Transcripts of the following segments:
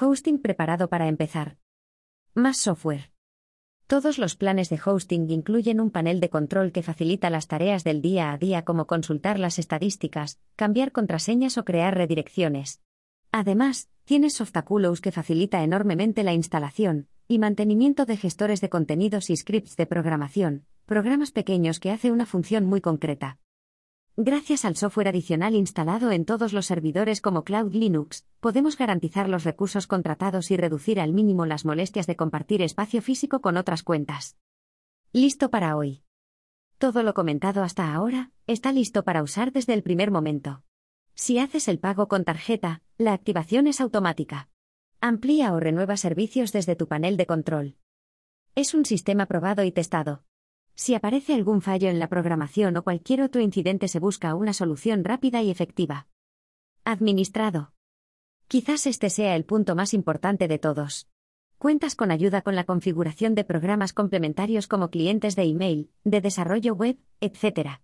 Hosting preparado para empezar. Más software. Todos los planes de hosting incluyen un panel de control que facilita las tareas del día a día como consultar las estadísticas, cambiar contraseñas o crear redirecciones. Además, tienes Softaculos que facilita enormemente la instalación y mantenimiento de gestores de contenidos y scripts de programación, programas pequeños que hace una función muy concreta. Gracias al software adicional instalado en todos los servidores como Cloud Linux, podemos garantizar los recursos contratados y reducir al mínimo las molestias de compartir espacio físico con otras cuentas. Listo para hoy. Todo lo comentado hasta ahora está listo para usar desde el primer momento. Si haces el pago con tarjeta, la activación es automática. Amplía o renueva servicios desde tu panel de control. Es un sistema probado y testado. Si aparece algún fallo en la programación o cualquier otro incidente se busca una solución rápida y efectiva. Administrado. Quizás este sea el punto más importante de todos. Cuentas con ayuda con la configuración de programas complementarios como clientes de email, de desarrollo web, etc.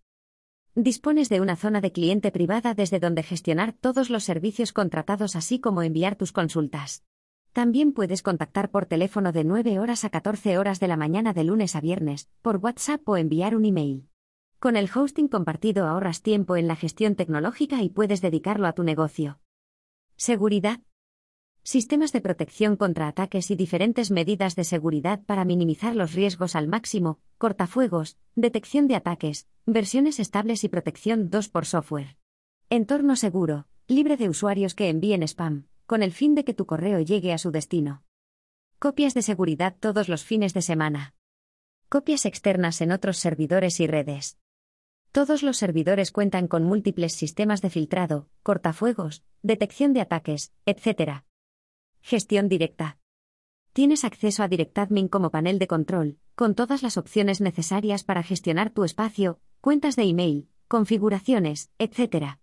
Dispones de una zona de cliente privada desde donde gestionar todos los servicios contratados así como enviar tus consultas. También puedes contactar por teléfono de 9 horas a 14 horas de la mañana de lunes a viernes, por WhatsApp o enviar un email. Con el hosting compartido ahorras tiempo en la gestión tecnológica y puedes dedicarlo a tu negocio. Seguridad. Sistemas de protección contra ataques y diferentes medidas de seguridad para minimizar los riesgos al máximo, cortafuegos, detección de ataques, versiones estables y protección 2 por software. Entorno seguro, libre de usuarios que envíen spam, con el fin de que tu correo llegue a su destino. Copias de seguridad todos los fines de semana. Copias externas en otros servidores y redes. Todos los servidores cuentan con múltiples sistemas de filtrado, cortafuegos, detección de ataques, etc. Gestión directa. Tienes acceso a DirectAdmin como panel de control, con todas las opciones necesarias para gestionar tu espacio, cuentas de email, configuraciones, etc.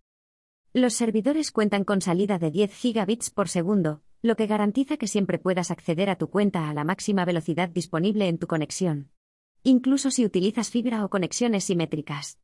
Los servidores cuentan con salida de 10 gigabits por segundo, lo que garantiza que siempre puedas acceder a tu cuenta a la máxima velocidad disponible en tu conexión. Incluso si utilizas fibra o conexiones simétricas.